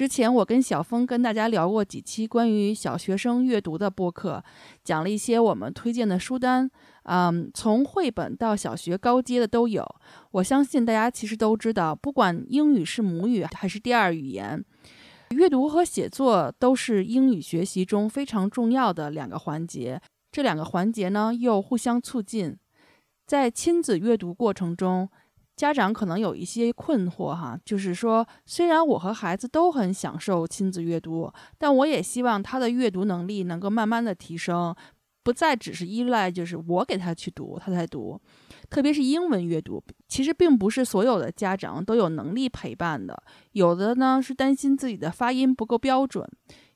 之前我跟小峰跟大家聊过几期关于小学生阅读的播客，讲了一些我们推荐的书单，嗯，从绘本到小学高阶的都有。我相信大家其实都知道，不管英语是母语还是第二语言，阅读和写作都是英语学习中非常重要的两个环节。这两个环节呢又互相促进，在亲子阅读过程中。家长可能有一些困惑哈，就是说，虽然我和孩子都很享受亲子阅读，但我也希望他的阅读能力能够慢慢的提升，不再只是依赖就是我给他去读，他才读。特别是英文阅读，其实并不是所有的家长都有能力陪伴的，有的呢是担心自己的发音不够标准，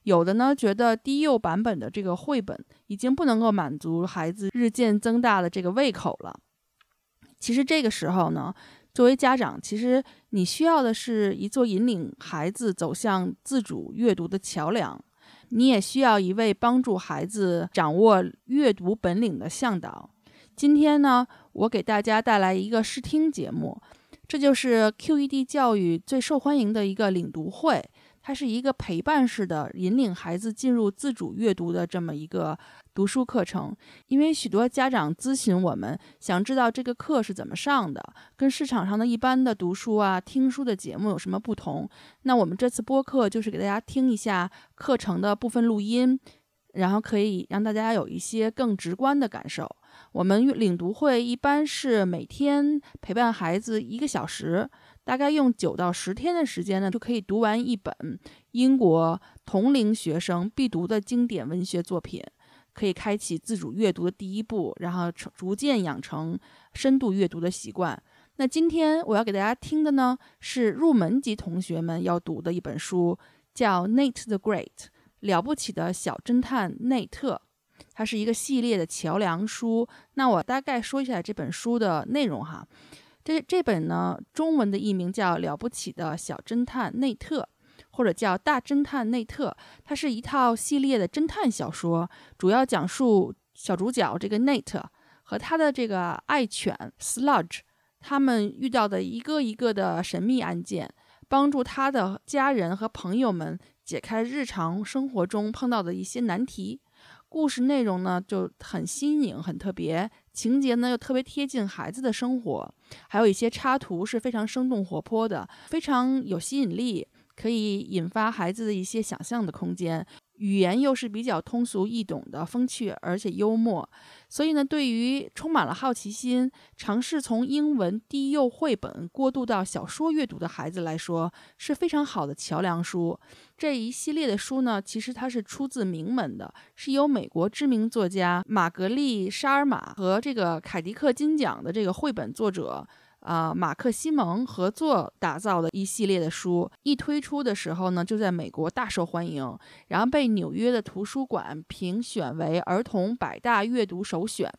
有的呢觉得低幼版本的这个绘本已经不能够满足孩子日渐增大的这个胃口了。其实这个时候呢，作为家长，其实你需要的是一座引领孩子走向自主阅读的桥梁，你也需要一位帮助孩子掌握阅读本领的向导。今天呢，我给大家带来一个试听节目，这就是 QED 教育最受欢迎的一个领读会。它是一个陪伴式的引领孩子进入自主阅读的这么一个读书课程，因为许多家长咨询我们，想知道这个课是怎么上的，跟市场上的一般的读书啊、听书的节目有什么不同。那我们这次播客就是给大家听一下课程的部分录音，然后可以让大家有一些更直观的感受。我们领读会一般是每天陪伴孩子一个小时。大概用九到十天的时间呢，就可以读完一本英国同龄学生必读的经典文学作品，可以开启自主阅读的第一步，然后逐渐养成深度阅读的习惯。那今天我要给大家听的呢，是入门级同学们要读的一本书，叫《Nate the Great》，了不起的小侦探内特。它是一个系列的桥梁书。那我大概说一下这本书的内容哈。这这本呢，中文的译名叫《了不起的小侦探内特》，或者叫《大侦探内特》。它是一套系列的侦探小说，主要讲述小主角这个 Nate 和他的这个爱犬 Sludge，他们遇到的一个一个的神秘案件，帮助他的家人和朋友们解开日常生活中碰到的一些难题。故事内容呢就很新颖、很特别，情节呢又特别贴近孩子的生活，还有一些插图是非常生动活泼的，非常有吸引力，可以引发孩子的一些想象的空间。语言又是比较通俗易懂的，风趣而且幽默，所以呢，对于充满了好奇心、尝试从英文低幼绘本过渡到小说阅读的孩子来说，是非常好的桥梁书。这一系列的书呢，其实它是出自名门的，是由美国知名作家玛格丽·沙尔玛和这个凯迪克金奖的这个绘本作者。啊，马克西蒙合作打造的一系列的书，一推出的时候呢，就在美国大受欢迎，然后被纽约的图书馆评选为儿童百大阅读首选。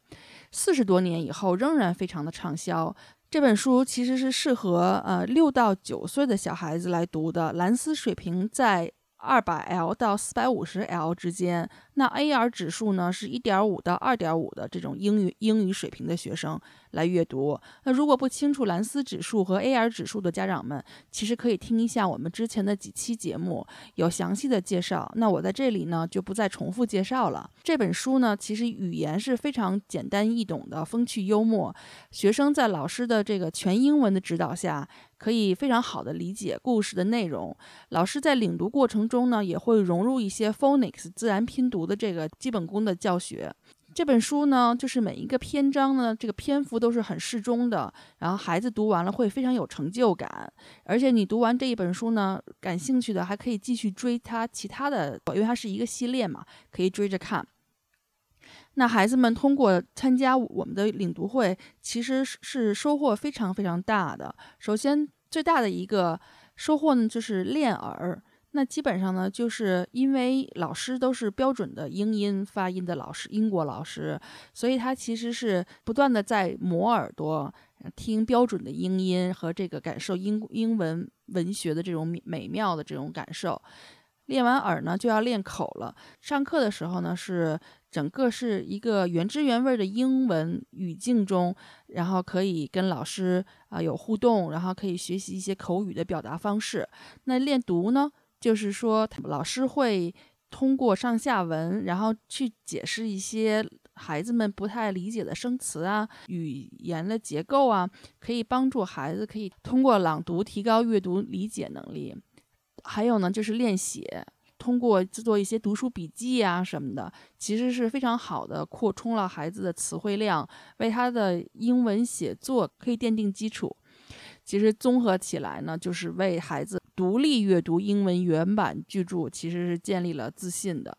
四十多年以后，仍然非常的畅销。这本书其实是适合呃六到九岁的小孩子来读的，蓝思水平在。二百 L 到四百五十 L 之间，那 AR 指数呢是一点五到二点五的这种英语英语水平的学生来阅读。那如果不清楚蓝思指数和 AR 指数的家长们，其实可以听一下我们之前的几期节目，有详细的介绍。那我在这里呢就不再重复介绍了。这本书呢其实语言是非常简单易懂的，风趣幽默，学生在老师的这个全英文的指导下。可以非常好的理解故事的内容。老师在领读过程中呢，也会融入一些 phonics 自然拼读的这个基本功的教学。这本书呢，就是每一个篇章呢，这个篇幅都是很适中的，然后孩子读完了会非常有成就感。而且你读完这一本书呢，感兴趣的还可以继续追它其他的，因为它是一个系列嘛，可以追着看。那孩子们通过参加我们的领读会，其实是收获非常非常大的。首先。最大的一个收获呢，就是练耳。那基本上呢，就是因为老师都是标准的英音发音的老师，英国老师，所以他其实是不断的在磨耳朵，听标准的英音和这个感受英英文文学的这种美妙的这种感受。练完耳呢，就要练口了。上课的时候呢，是整个是一个原汁原味的英文语境中，然后可以跟老师啊有互动，然后可以学习一些口语的表达方式。那练读呢，就是说老师会通过上下文，然后去解释一些孩子们不太理解的生词啊、语言的结构啊，可以帮助孩子可以通过朗读提高阅读理解能力。还有呢，就是练写，通过制作一些读书笔记啊什么的，其实是非常好的扩充了孩子的词汇量，为他的英文写作可以奠定基础。其实综合起来呢，就是为孩子独立阅读英文原版巨著，其实是建立了自信的。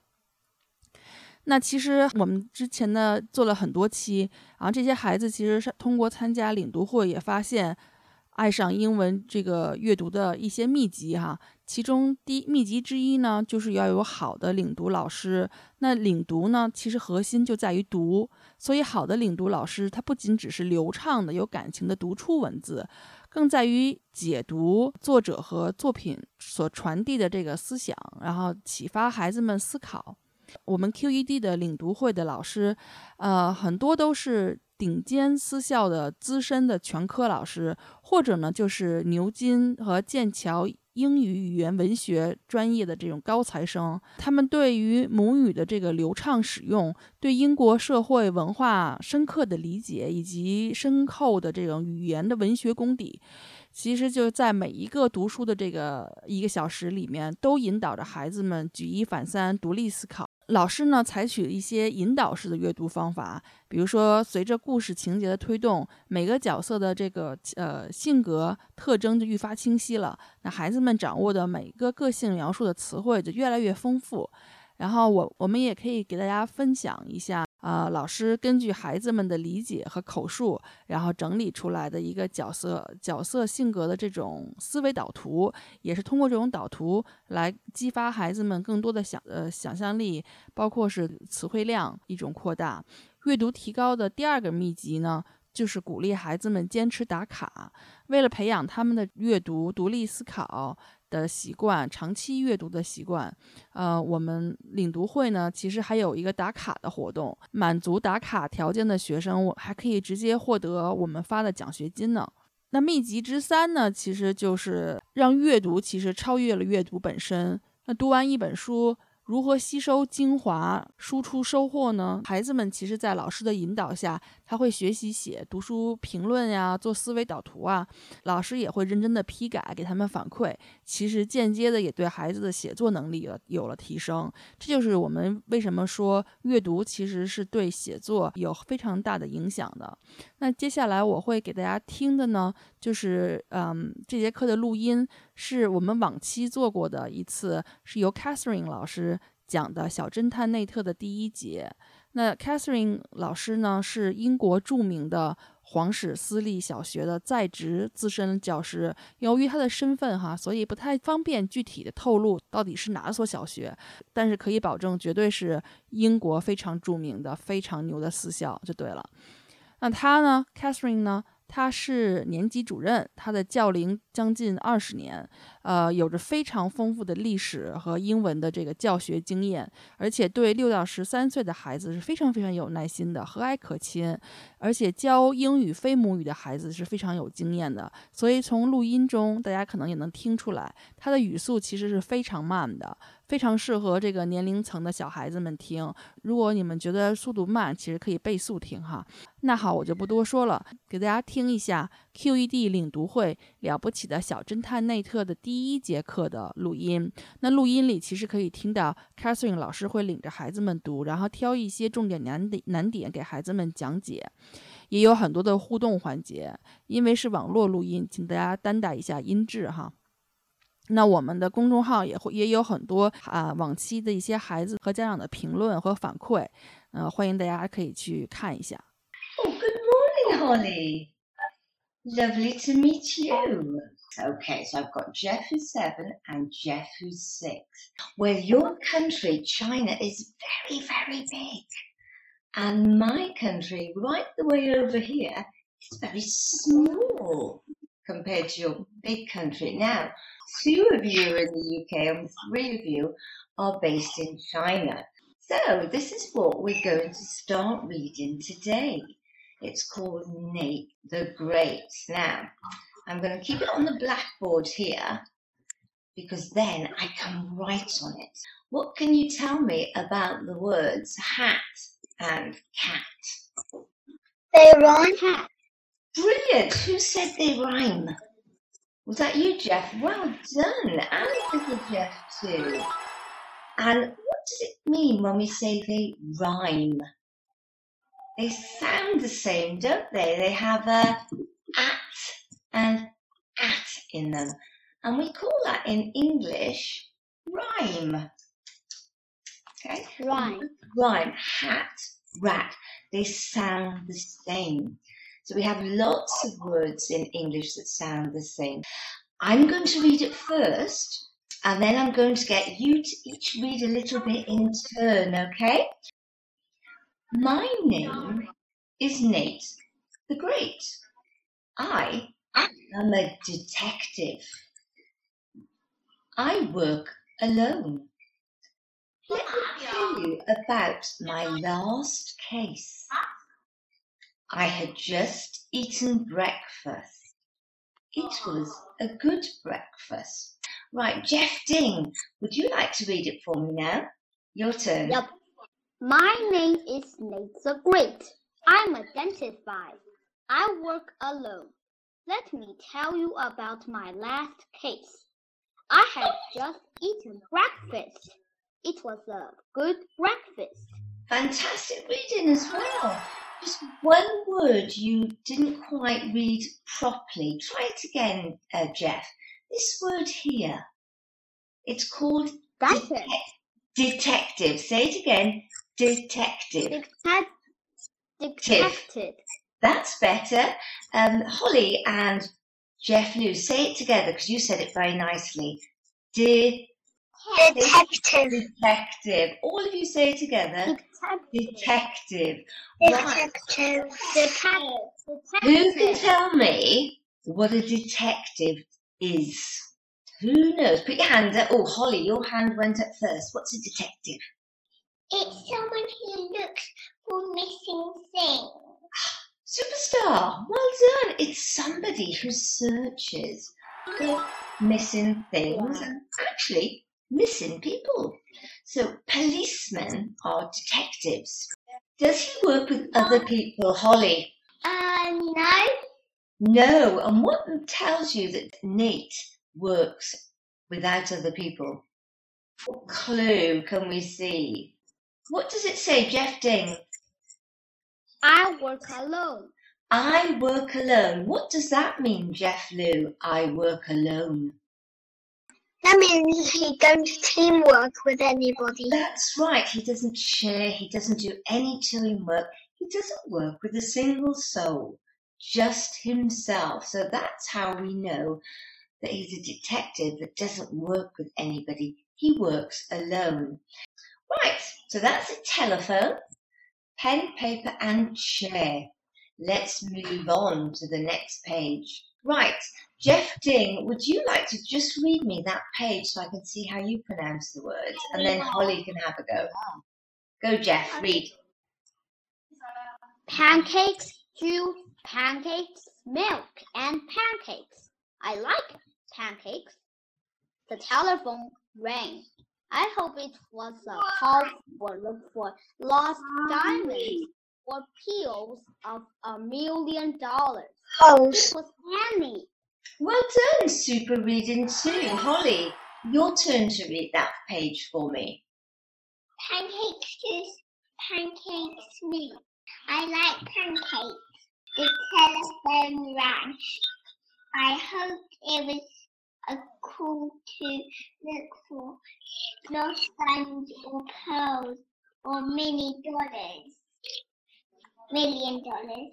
那其实我们之前呢做了很多期，然后这些孩子其实是通过参加领读会也发现。爱上英文这个阅读的一些秘籍哈，其中第一秘籍之一呢，就是要有好的领读老师。那领读呢，其实核心就在于读，所以好的领读老师，他不仅只是流畅的、有感情的读出文字，更在于解读作者和作品所传递的这个思想，然后启发孩子们思考。我们 QED 的领读会的老师，呃，很多都是。顶尖私校的资深的全科老师，或者呢，就是牛津和剑桥英语语言文学专业的这种高材生，他们对于母语的这个流畅使用，对英国社会文化深刻的理解，以及深厚的这种语言的文学功底，其实就在每一个读书的这个一个小时里面，都引导着孩子们举一反三，独立思考。老师呢，采取一些引导式的阅读方法，比如说，随着故事情节的推动，每个角色的这个呃性格特征就愈发清晰了。那孩子们掌握的每个个性描述的词汇就越来越丰富。然后我我们也可以给大家分享一下。啊，老师根据孩子们的理解和口述，然后整理出来的一个角色角色性格的这种思维导图，也是通过这种导图来激发孩子们更多的想呃想象力，包括是词汇量一种扩大。阅读提高的第二个秘籍呢，就是鼓励孩子们坚持打卡，为了培养他们的阅读独立思考。的习惯，长期阅读的习惯，呃，我们领读会呢，其实还有一个打卡的活动，满足打卡条件的学生，我还可以直接获得我们发的奖学金呢。那秘籍之三呢，其实就是让阅读其实超越了阅读本身。那读完一本书。如何吸收精华、输出收获呢？孩子们其实，在老师的引导下，他会学习写读书评论呀，做思维导图啊。老师也会认真的批改，给他们反馈。其实间接的也对孩子的写作能力有有了提升。这就是我们为什么说阅读其实是对写作有非常大的影响的。那接下来我会给大家听的呢，就是嗯，这节课的录音是我们往期做过的一次，是由 Catherine 老师讲的《小侦探内特》的第一节。那 Catherine 老师呢，是英国著名的皇室私立小学的在职资深教师。由于他的身份哈，所以不太方便具体的透露到底是哪所小学，但是可以保证绝对是英国非常著名的、非常牛的私校就对了。那他呢，Catherine 呢？他是年级主任，他的教龄将近二十年，呃，有着非常丰富的历史和英文的这个教学经验，而且对六到十三岁的孩子是非常非常有耐心的，和蔼可亲，而且教英语非母语的孩子是非常有经验的。所以从录音中，大家可能也能听出来，他的语速其实是非常慢的。非常适合这个年龄层的小孩子们听。如果你们觉得速度慢，其实可以倍速听哈。那好，我就不多说了，给大家听一下 QED 领读会了不起的小侦探内特的第一节课的录音。那录音里其实可以听到 Catherine 老师会领着孩子们读，然后挑一些重点难点难点给孩子们讲解，也有很多的互动环节。因为是网络录音，请大家担待一下音质哈。那我们的公众号也会也有很多啊往期的一些孩子和家长的评论和反馈，呃，欢迎大家可以去看一下。Oh, good morning, Holly. Lovely to meet you. Okay, so I've got Jeff who's seven and Jeff who's six. Well, your country, China, is very, very big. And my country, right the way over here, is very small compared to your big country. Now, two of you are in the UK and three of you are based in China. So this is what we're going to start reading today. It's called Nate the Great. Now, I'm going to keep it on the blackboard here because then I can write on it. What can you tell me about the words hat and cat? They rhyme. Brilliant. Who said they rhyme? Was that you, Jeff? Well done. And little Jeff too. And what does it mean when we say they rhyme? They sound the same, don't they? They have a at and at in them. And we call that in English rhyme. Okay? Rhyme. Rhyme. Hat, rat. They sound the same. So we have lots of words in English that sound the same. I'm going to read it first, and then I'm going to get you to each read a little bit in turn, okay? My name is Nate the Great. I am a detective. I work alone. Let me tell you about my last case. I had just eaten breakfast. It was a good breakfast. Right, Jeff Ding, would you like to read it for me now? Your turn. Yep. My name is Nate the Great. I'm a dentist by. I work alone. Let me tell you about my last case. I had just eaten breakfast. It was a good breakfast. Fantastic reading as well. Just one word you didn't quite read properly. Try it again, uh, Jeff. This word here, it's called Dentist. detective. Say it again. Detective. Detec- detective. That's better. Um, Holly and Jeff Lou, say it together because you said it very nicely. De- Detective. detective. All of you say it together. Detective. Right. Detective. Detective. Who can tell me what a detective is? Who knows? Put your hand up. Oh, Holly, your hand went up first. What's a detective? It's someone who looks for missing things. Superstar. Well done. It's somebody who searches for missing things and actually missing people. So policemen are detectives. Does he work with other people, Holly? Uh, no. No. And what tells you that Nate works without other people? What clue can we see? What does it say, Jeff Ding? I work alone. I work alone. What does that mean, Jeff Lou? I work alone. That means he don't teamwork with anybody. That's right. He doesn't share. He doesn't do any teamwork. He doesn't work with a single soul, just himself. So that's how we know that he's a detective that doesn't work with anybody. He works alone. Right. So that's a telephone, pen, paper, and chair. Let's move on to the next page. Right. Jeff Ding, would you like to just read me that page so I can see how you pronounce the words? And then Holly can have a go. Go, Jeff, read. Pancakes, juice, pancakes, milk, and pancakes. I like pancakes. The telephone rang. I hope it was a call for look for lost diamonds or peels of a million dollars. It was Annie. Well done, super reading too. Holly, your turn to read that page for me. Pancakes, juice, pancakes, me. I like pancakes. The telephone rang. I hoped it was a call to look for lost diamonds or pearls or many dollars. Million dollars.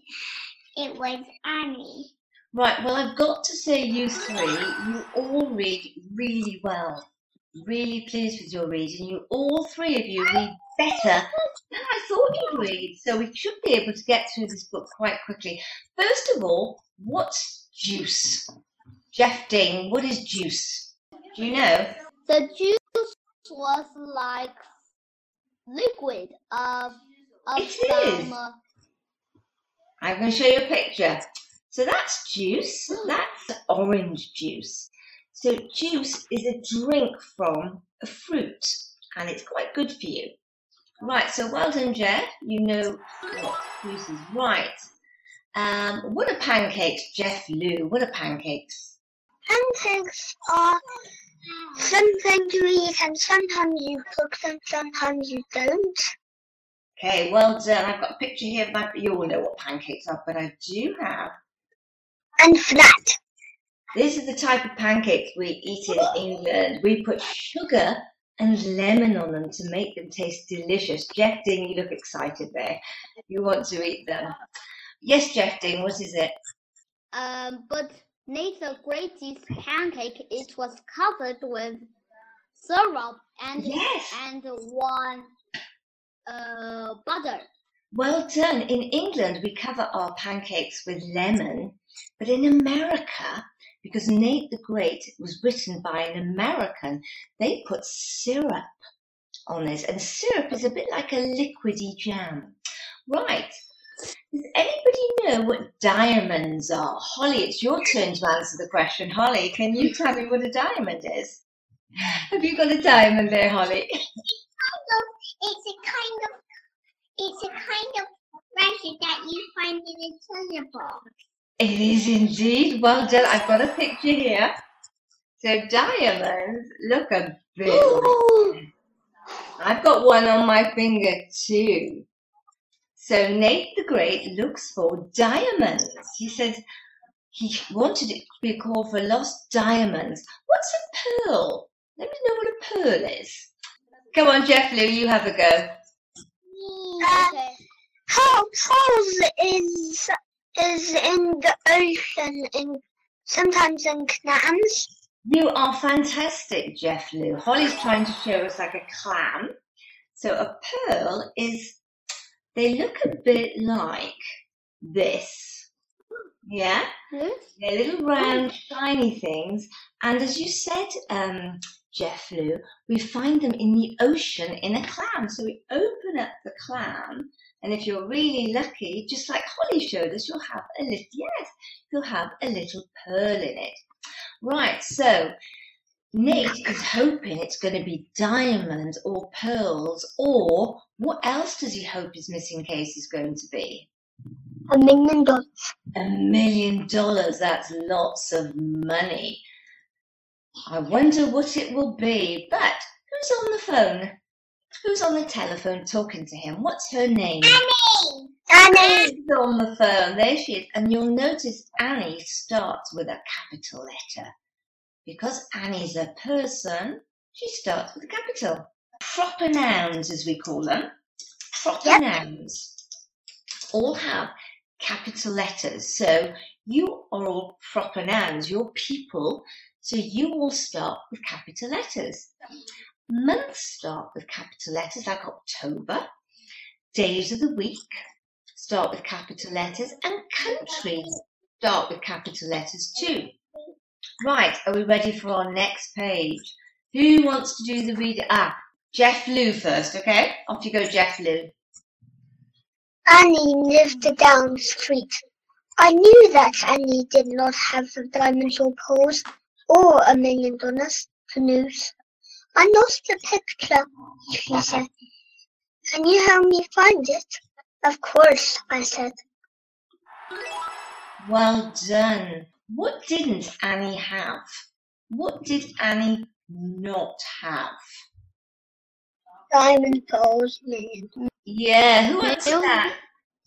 It was Annie. Right, well, I've got to say, you three, you all read really well. Really pleased with your reading. You all three of you read better than I thought you'd read. So we should be able to get through this book quite quickly. First of all, what's juice? Jeff Ding, what is juice? Do you know? The juice was like liquid of of It is. some uh, I'm going to show you a picture. So that's juice. That's orange juice. So juice is a drink from a fruit, and it's quite good for you. Right. So well done, Jeff. You know what juice is. Right. Um, what are pancakes, Jeff Lou? What are pancakes? Pancakes are something you eat and sometimes you cook them, sometimes you don't. Okay, well done. I've got a picture here. Of my, you all know what pancakes are, but I do have And flat. This is the type of pancakes we eat in England. We put sugar and lemon on them to make them taste delicious. Jeff Ding, you look excited there. You want to eat them. Yes, Jeff Ding, what is it? um but Nate the Great's pancake it was covered with syrup and Yes. and one uh butter. Well done. In England, we cover our pancakes with lemon, but in America, because Nate the Great was written by an American, they put syrup on this, and syrup is a bit like a liquidy jam. Right. Does anybody know what diamonds are? Holly, it's your turn to answer the question. Holly, can you tell me what a diamond is? Have you got a diamond there, Holly? It's a kind of it's a kind of treasure that you find in a treasure box. It is indeed. Well done. I've got a picture here. So diamonds look a bit. I've got one on my finger too. So Nate the Great looks for diamonds. He says he wanted it to be called for lost diamonds. What's a pearl? Let me know what a pearl is. Come on, Jeff Lou, you have a go. Uh, pearls is is in the ocean and sometimes in clams. You are fantastic, Jeff Lou. Holly's trying to show us like a clam. So a pearl is, they look a bit like this. Yeah? Yes. They're little round, shiny things. And as you said, um, Jeff Lou, we find them in the ocean in a clam. So we open up the clam, and if you're really lucky, just like Holly showed us, you'll have a little, yes, you'll have a little pearl in it. Right, so Nate is hoping it's going to be diamonds or pearls, or what else does he hope his missing case is going to be? A million dollars. A million dollars, that's lots of money. I wonder what it will be. But who's on the phone? Who's on the telephone talking to him? What's her name? Annie. Annie. Annie's on the phone. There she is. And you'll notice Annie starts with a capital letter. Because Annie's a person, she starts with a capital. Proper nouns, as we call them. Proper Yep. nouns all have capital letters. So you are all proper nouns. You're people. So you all start with capital letters. Months start with capital letters like October. Days of the week start with capital letters. And countries start with capital letters too. Right, are we ready for our next page? Who wants to do the read? Ah, Jeff Lou first, okay? Off you go, Jeff Lou. Annie lived down the street. I knew that Annie did not have the diamonds or pearls or a million dollars to lose. I lost the picture, she said. Can you help me find it? Of course, I said. Well done. What didn't Annie have? What did Annie not have? Diamond pearls. Yeah, who Pearls. that?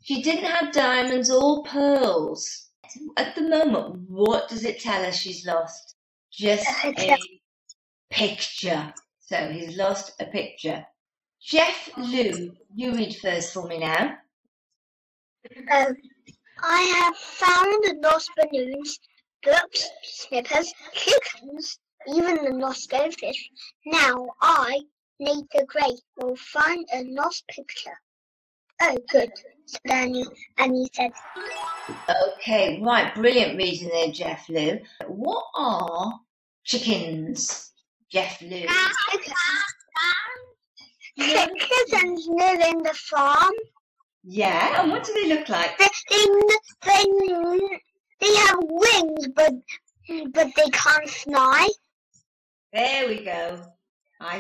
She didn't have diamonds or pearls. At the moment, what does it tell us she's lost? Just A picture. So he's lost a picture. Jeff Lou, you read first for me now. Um, I have found the lost balloons, books, slippers, chickens, even the lost goldfish. Now I, Nate the Great, will find a lost picture. Oh, good, said Annie. Annie said, Okay, right, brilliant reading there, Jeff Lou. What are chickens, Jeff Lou? Chickens live in the farm. Yeah, and what do they look like? They, they, they, they have wings, but but they can't fly, There we go. I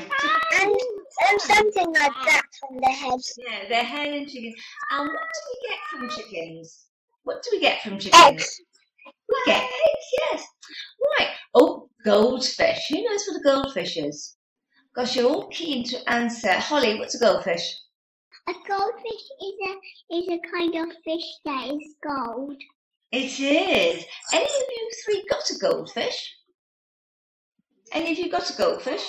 and, and something like that on their heads. yeah, they're hen and chickens. And what do we get from chickens? What do we get from chickens? Eggs. We get eggs, yes. Right. Oh, goldfish. Who knows what a goldfish is? Gosh, you're all keen to answer. Holly, what's a goldfish? A goldfish is a is a kind of fish that is gold. It is. Any of you three got a goldfish? Any of you got a goldfish?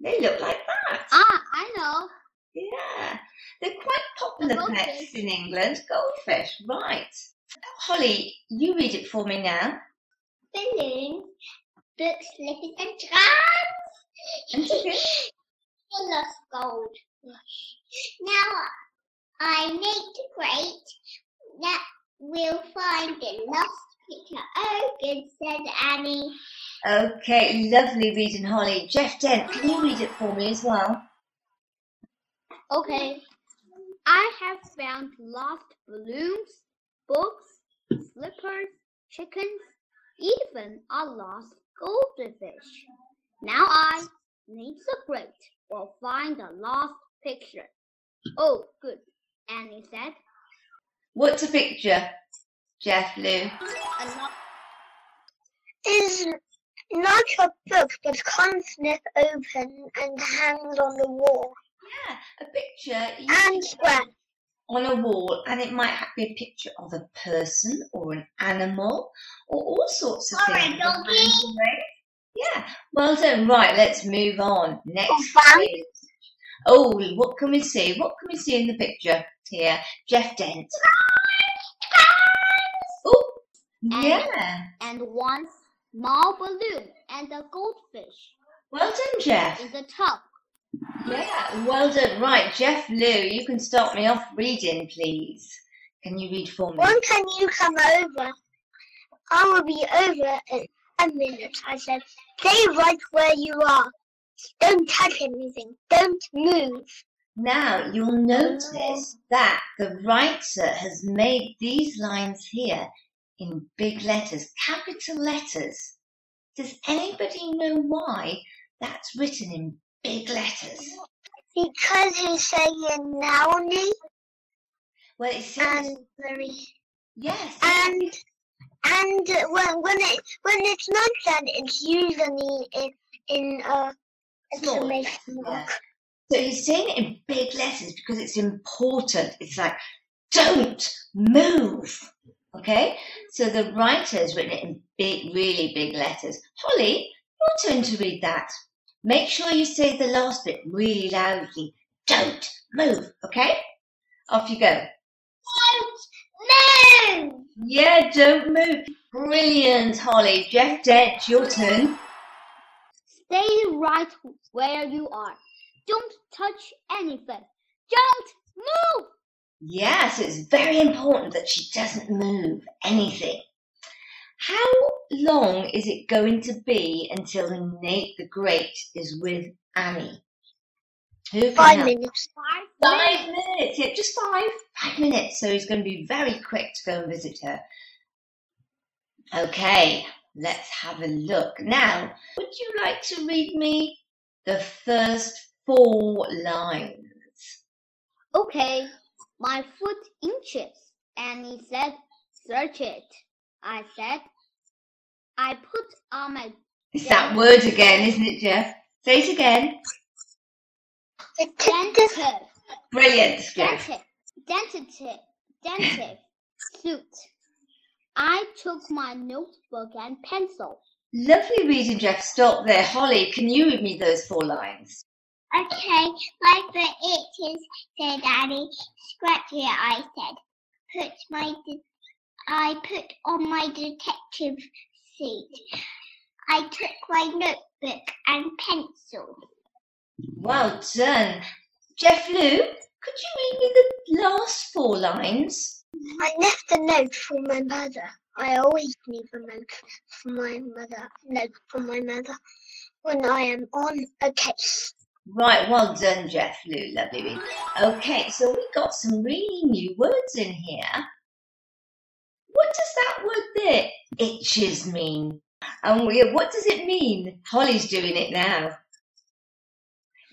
They look like that. Ah, I know. Yeah. They're quite popular goldfish. pets in England. Goldfish, right. Holly, you read it for me now. Balloons, books, slippers, and chickens. full of gold. Now I make the great that will find the lost picture. Oh, good, said Annie. Okay, lovely reading, Holly. Jeff Dent, can you read it for me as well? Okay. I have found lost balloons, books, slippers, chickens, even a lost goldfish. Now I, Nate the Great, will find a lost picture. Oh, good, Annie said. What's a picture, Jeff Lou? Is not a book, but can't snip open and hangs on the wall Yeah, a picture and square. on a wall, and it might be a picture of a person or an animal or all sorts of Or a things. doggy. Yeah, well done. Right, let's move on. Next. Or Oh, what can we see? What can we see in the picture here? Jeff Dent. Oh, And- yeah. and one small balloon and a goldfish Well done, Jeff. in the top. Yeah, well done. Right, Jeff Lou, you can start me off reading, please. Can you read for me? When can you come over? I will be over in a minute, I said. Stay right where you are. Don't touch anything. Don't move. Now you'll notice that the writer has made these lines here in big letters, capital letters. Does anybody know why that's written in big letters? Because he's saying Naomi Well, it seems and very yes. and and when when it when it's not that it's usually in in uh Small, exclamation yeah. mark. So he's saying it in big letters because it's important. It's like, don't move. Okay? So the writer has written it in big, really big letters. Holly, your turn to read that. Make sure you say the last bit really loudly. Don't move. Okay? Off you go. Don't move! Yeah, don't move. Brilliant, Holly. Jeff Dent, your turn. Stay right where you are. Don't touch anything. Don't move! Yeah, so it's very important that she doesn't move anything. How long is it going to be until Nate the Great is with Annie? Who Five help? minutes. Five Five minutes. Yeah, just five. Five minutes. So he's going to be very quick to go and visit her. Okay, let's have a look. Now, would you like to read me the first four lines? Okay, my foot inches. And he said, search it. I said, I put on my It's that word again, isn't it, Jeff? Say it again. Dentist, Brilliant, Jeff. dentist, dentist, dentist suit. I took my notebook and pencil. Lovely reading, Jeff. Stop there. Holly, can you read me those four lines? Okay, my foot itches, said Daddy. Scratch it, I said. Put my I put on my detective suit. I took my notebook and pencil. Well done. Jeff Lou, could you read me the last four lines? I left a note for my mother. I always leave a note for my mother. Note for my mother when I am on a case. Right, well done, Jeff Lou, lovely. Okay, so we got some really new words in here. What does that word there, itches, mean? And we, what does it mean? Holly's doing it now.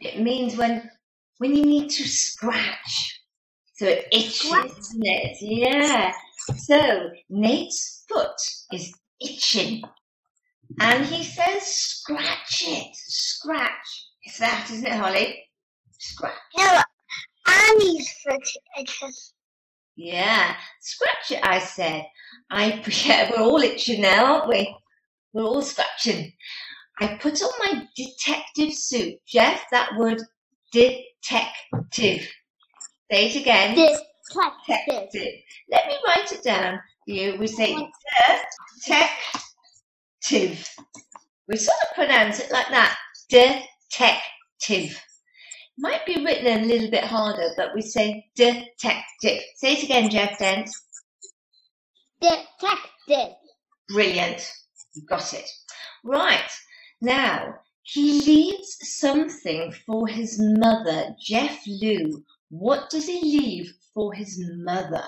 It means when when you need to scratch. So it itches, Scratch. isn't it? Yeah. So Nate's foot is itching. And he says, scratch it, scratch. It's that, isn't it, Holly? Scratch. No, Annie's itches. Yeah, scratch it, I said. I, yeah, we're all itching now, aren't we? We're all scratching. I put on my detective suit. Jeff, that word detective. Say it again. Detective. Detective. Let me write it down for you. We say detective. We sort of pronounce it like that. Detective. Might be written a little bit harder, but we say detective. Say it again, Jeff Dent. Detective. Brilliant. You've got it. Right. Now, he leaves something for his mother, Jeff Lou. What does he leave for his mother?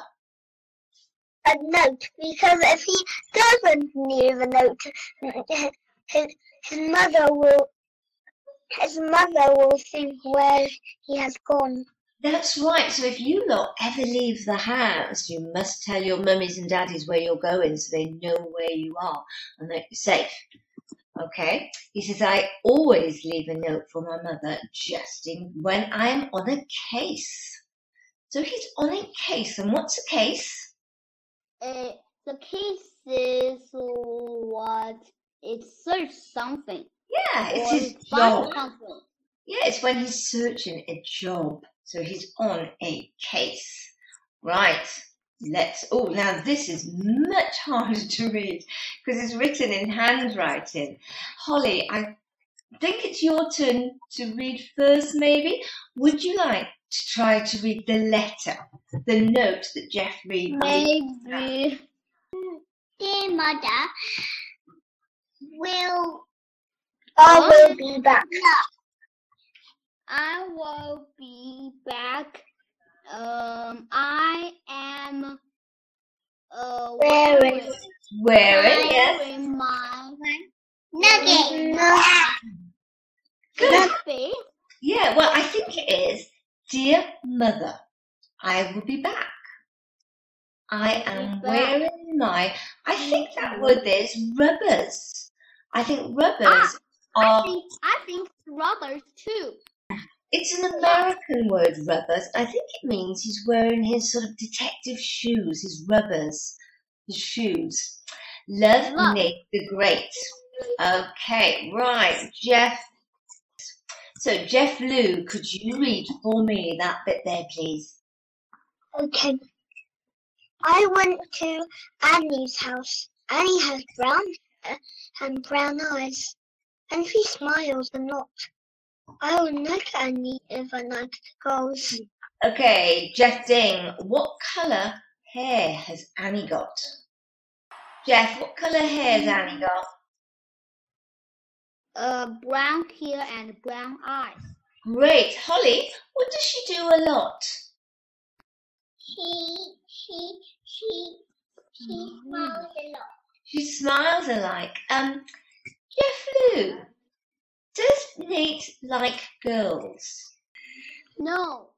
A note, because if he doesn't leave a note, his, his mother will his mother will think where he has gone. That's right. So if you lot ever leave the house, you must tell your mummies and daddies where you're going so they know where you are and that you're safe. Okay? He says, I always leave a note for my mother just in when I'm on a case. So he's on a case. And what's a case? Uh, the case is what it searches something. Yeah, it's his job. something. Yeah, it's when he's searching a job. So he's on a case. Right. Let's. Oh, now this is much harder to read because it's written in handwriting. Holly, I think it's your turn to read first, maybe. Would you like to try to read the letter, the note that Jeff read? Maybe. Dear mother, will I will be back. I will be back. Um, I am uh Wearing- Wear yes. wearing my Nugget. Good. face. Yeah, well, I think it is. Dear mother, I will be back. I am wearing my. I think that word there is rubbers. I think rubbers I um, think I think brothers too. It's an American word, rubbers. I think it means he's wearing his sort of detective shoes, his rubbers, his shoes. Love, Love. Nick the Great. Okay, right, Jeff. So, Jeff Lou, could you read for me that bit there, please? Okay. I went to Annie's house. Annie has brown hair and brown eyes, and she smiles a lot. I will like Annie if I like girls. Okay, Jeff Ding, what colour hair has Annie got? Jeff, what colour hair has Annie got? Uh, brown hair and brown eyes. Great. Holly, what does she do a lot? She, she, she, she smiles a lot. She smiles alike. Um, Lou, does Nate like girls? No,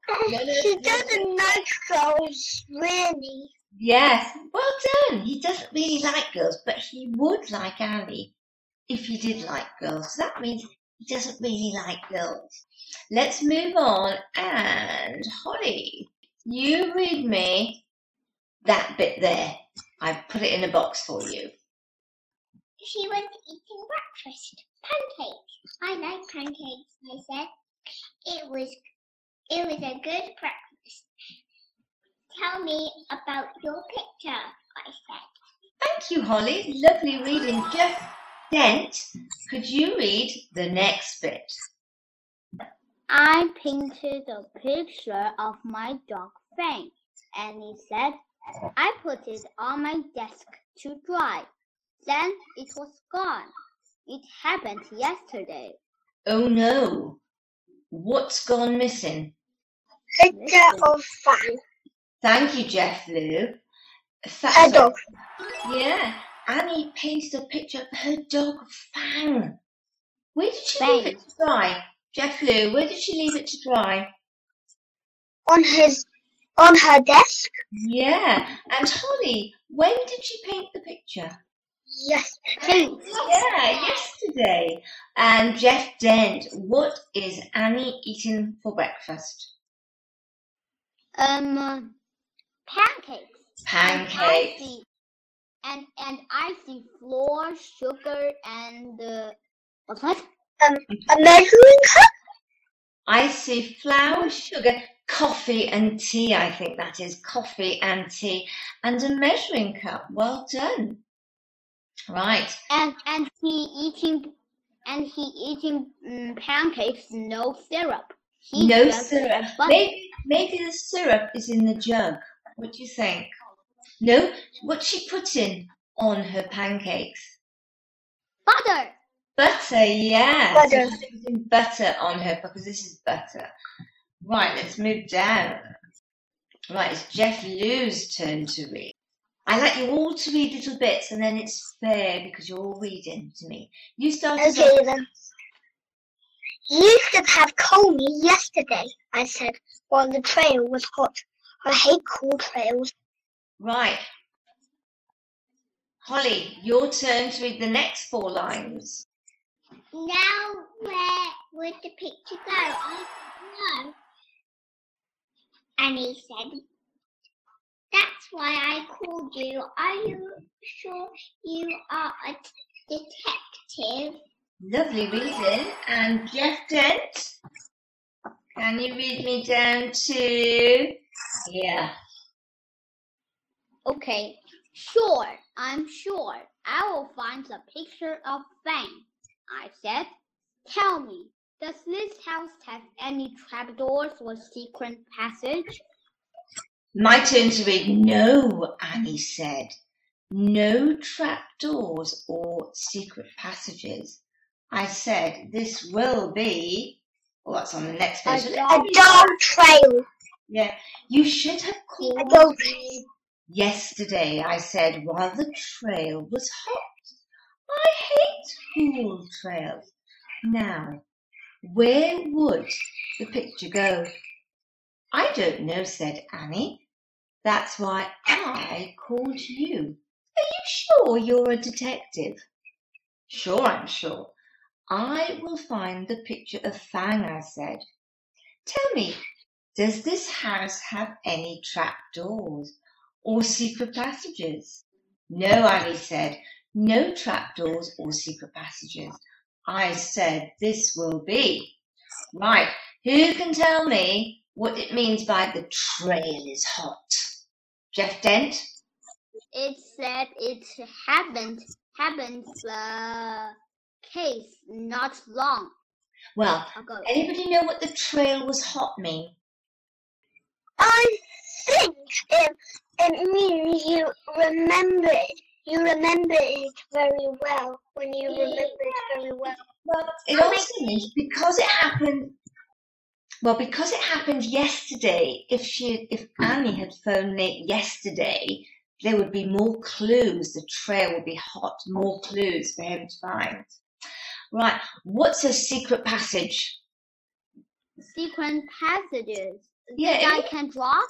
She doesn't like girls, really. Yes, well done. He doesn't really like girls, but he would like Annie if he did like girls. So that means he doesn't really like girls. Let's move on. And Holly, you read me that bit there. I've put it in a box for you. She was eating breakfast. Pancakes. I like pancakes, I said. It was it was a good breakfast. Tell me about your picture. I said. Thank you, Holly. Lovely reading. Jeff Dent, could you read the next bit? I painted a picture of my dog Fang, and he said, I put it on my desk to dry. Then it was gone. It happened yesterday. Oh no. What's gone missing? Picture of fan. Thank you, Jeff Lou. A dog. Yeah, Annie painted a picture of her dog Fang. Where did she leave Fang. it to dry? Jeff Lou, where did she leave it to dry? On his on her desk. Yeah, and Holly, when did she paint the picture? Yes. Pink. Yeah, yesterday. And Jeff Dent, what is Annie eating for breakfast? Um, uh, pancakes. And I Pancakes. see, and and I see flour, sugar, and uh, what's that? A measuring cup. I see flour, sugar, coffee and tea. I think that is coffee and tea, and a measuring cup. Well done. Right. And and he eating, and he eating um, pancakes. No syrup. He no syrup. butter. Maybe, maybe the syrup is in the jug. What do you think? No. What's she putting on her pancakes? butter. Butter, yeah. So Butter. she's putting butter on her because this is butter. Right, let's move down. Right, it's Jeff Lou's turn to read. I like you all to read little bits and then it's fair because you're all reading to me. You start Okay off. then. You should have called me yesterday, I said, while the trail was hot. I hate cool trails. Right. Holly, your turn to read the next four lines. Now where would the picture go? I don't know. And he said, That's why I called you. Are you sure you are a detective? Lovely reading. And Jeff Dent, can you read me down to here? Okay, sure, I'm sure. I will find the picture of Fang. I said, Tell me, does this house have any trapdoors or secret passage? My turn to read. No, Annie said. No trapdoors or secret passages. I said, this will be. Oh, that's on the next page. A dog dog trail. Yeah, you should have A called dog me yesterday. I said, while the trail was hot. I hate cool trails. Now, where would the picture go? I don't know, said Annie. That's why I called you. Are you sure you're a detective? Sure, I'm sure. I will find the picture of Fang, I said. Tell me, does this house have any trapdoors or secret passages? No, Annie said. No trapdoors or secret passages. I said this will be. Right, who can tell me what it means by the trail is hot? Jeff Dent? It said it happened happened the case not long Well, anybody know what the trail was hot mean? I think it, it means you remember it. You remember it very well when you remember it very well. Well, it also means because it happened. Well, because it happened yesterday. If she, if Annie had phoned late yesterday, there would be more clues. The trail would be hot. More clues for him to find. Right. What's a secret passage? Secret passages Yeah. that I can draw.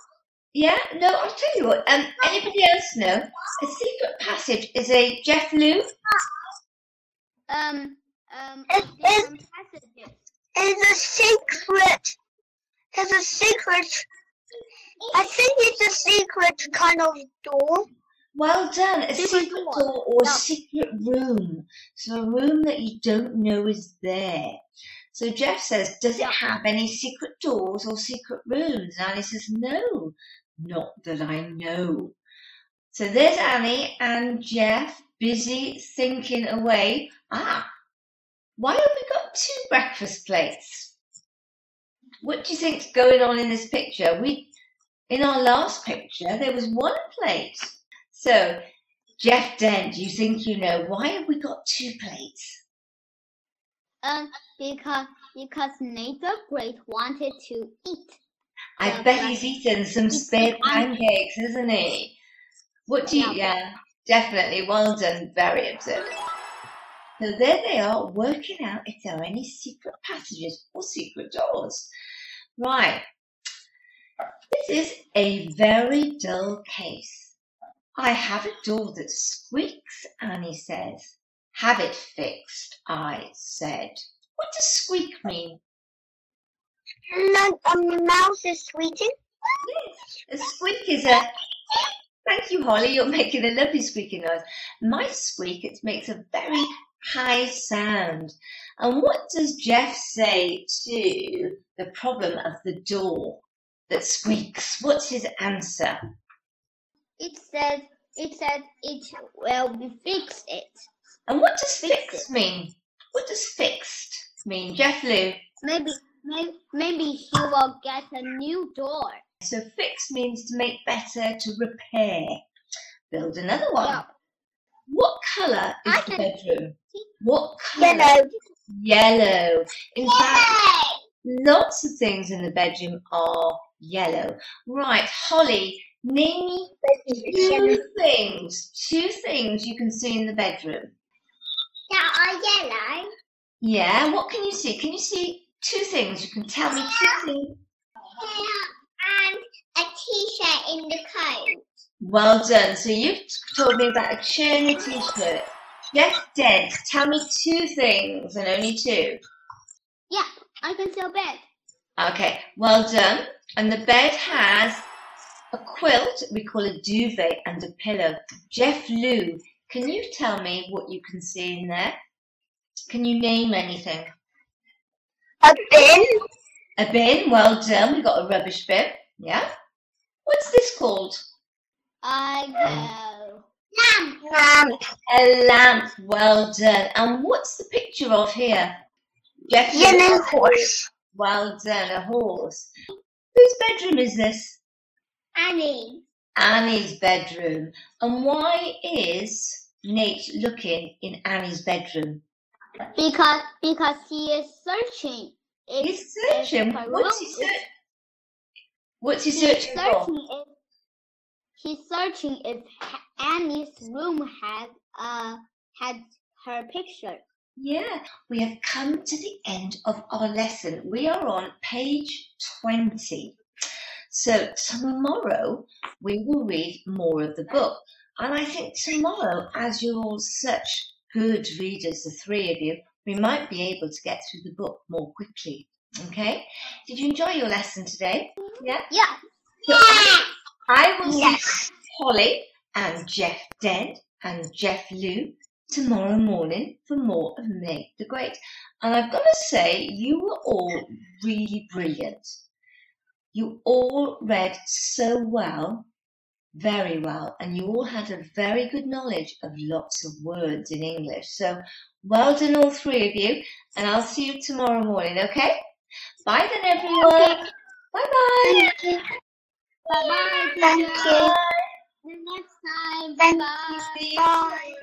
yeah. No, I'll tell you what. Um, anybody else know? A secret passage is a Jeff Lou. Um um It is- secret passages. It's a secret. It's a secret. I think it's a secret kind of door. Well done. A Secret secret door. or Yeah. secret room. So a room that you don't know is there. So Jeff says, does it have any secret doors or secret rooms? And Annie says, no, not that I know. So there's Annie and Jeff busy thinking away. Ah, why are we two breakfast plates? What do you think's going on in this picture? We, in our last picture, there was one plate. So, Jeff Dent, you think you know why have we got two plates? Um, because because the Great wanted to eat. I Yeah, bet he's eaten some He's spare pancakes, isn't he? What do you, Yeah. yeah, definitely. Well done. Very observant. So there they are, working out if there are any secret passages or secret doors. Right. This is a very dull case. I have a door that squeaks, Annie says. Have it fixed, I said. What does squeak mean? No, um, the mouse is squeaking. Yes, A squeak is a. Thank you, Holly. You're making a lovely squeaking noise. My squeak, it makes a very high sound. And what does Jeff say to the problem of the door that squeaks? What's his answer? It says it says it will be fixed. It And what does Fix fixed mean? What does fixed mean? Jeff Lou. maybe maybe maybe he will get a new door. So fixed means to make better, to repair. Build another one. What colour is I the bedroom? What colour? Yellow. Yellow. In fact, lots of things in the bedroom are yellow. Right, Holly, name me two things. Two things you can see in the bedroom. That are yellow. Yeah, what can you see? Can you see two things? You can tell me two things. and a t-shirt in the coat. Well done. So you've told me about a a t-shirt. Jeff Dent, tell me two things and only two. Yeah, I can see a bed. Okay, well done. And the bed has a quilt, we call it duvet, and a pillow. Jeff Lou, can you tell me what you can see in there? Can you name anything? A bin. A bin, well done. We've got a rubbish bin. Yeah. What's this called? I um, go. Lamp. Lamp. A lamp, well done. And what's the picture of here? Jeff Lou, Yellow horse. Well done, a horse. Whose bedroom is this? Annie. Annie's bedroom. And why is Nate looking in Annie's bedroom? Because because he is searching. If, He's searching. if her What's he room is- searching? What's he He's searching for? He's searching if Annie's room had uh had her picture. Yeah, we have come to the end of our lesson. We are on page 20. So tomorrow we will read more of the book. And I think tomorrow, as you're all such good readers, the three of you, we might be able to get through the book more quickly. Okay? Did you enjoy your lesson today? Yeah? Yeah. So I, will see Yes. Holly and Jeff Dent and Jeff Lou tomorrow morning for more of Nate the Great. And I've got to say, you were all really brilliant. You all read so well, very well, and you all had a very good knowledge of lots of words in English. So well done, all three of you, and I'll see you tomorrow morning, okay? Bye then, everyone. Bye bye. Thank you. Thank you. Next time. Thank bye. you. Bye.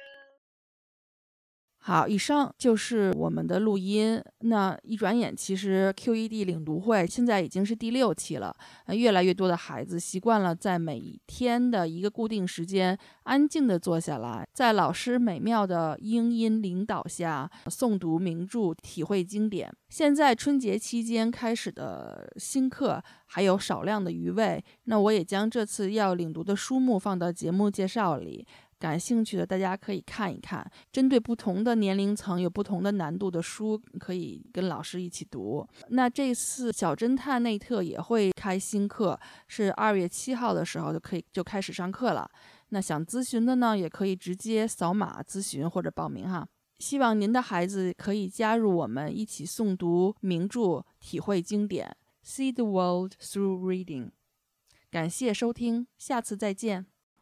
好，以上就是我们的录音。那一转眼，其实 QED 领读会现在已经是第六期了。越来越多的孩子习惯了在每天的一个固定时间，安静地坐下来，在老师美妙的英音领导下诵读名著，体会经典。现在春节期间开始的新课还有少量的余位，那我也将这次要领读的书目放到节目介绍里。感兴趣的大家可以看一看，针对不同的年龄层有不同的难度的书，可以跟老师一起读。那这次小侦探内特也会开新课，是二月七号的时候就可以就开始上课了。那想咨询的呢，也可以直接扫码咨询或者报名哈。希望您的孩子可以加入我们一起诵读名著，体会经典，See the world through reading。感谢收听，下次再见。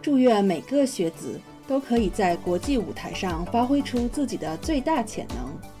祝愿每个学子都可以在国际舞台上发挥出自己的最大潜能。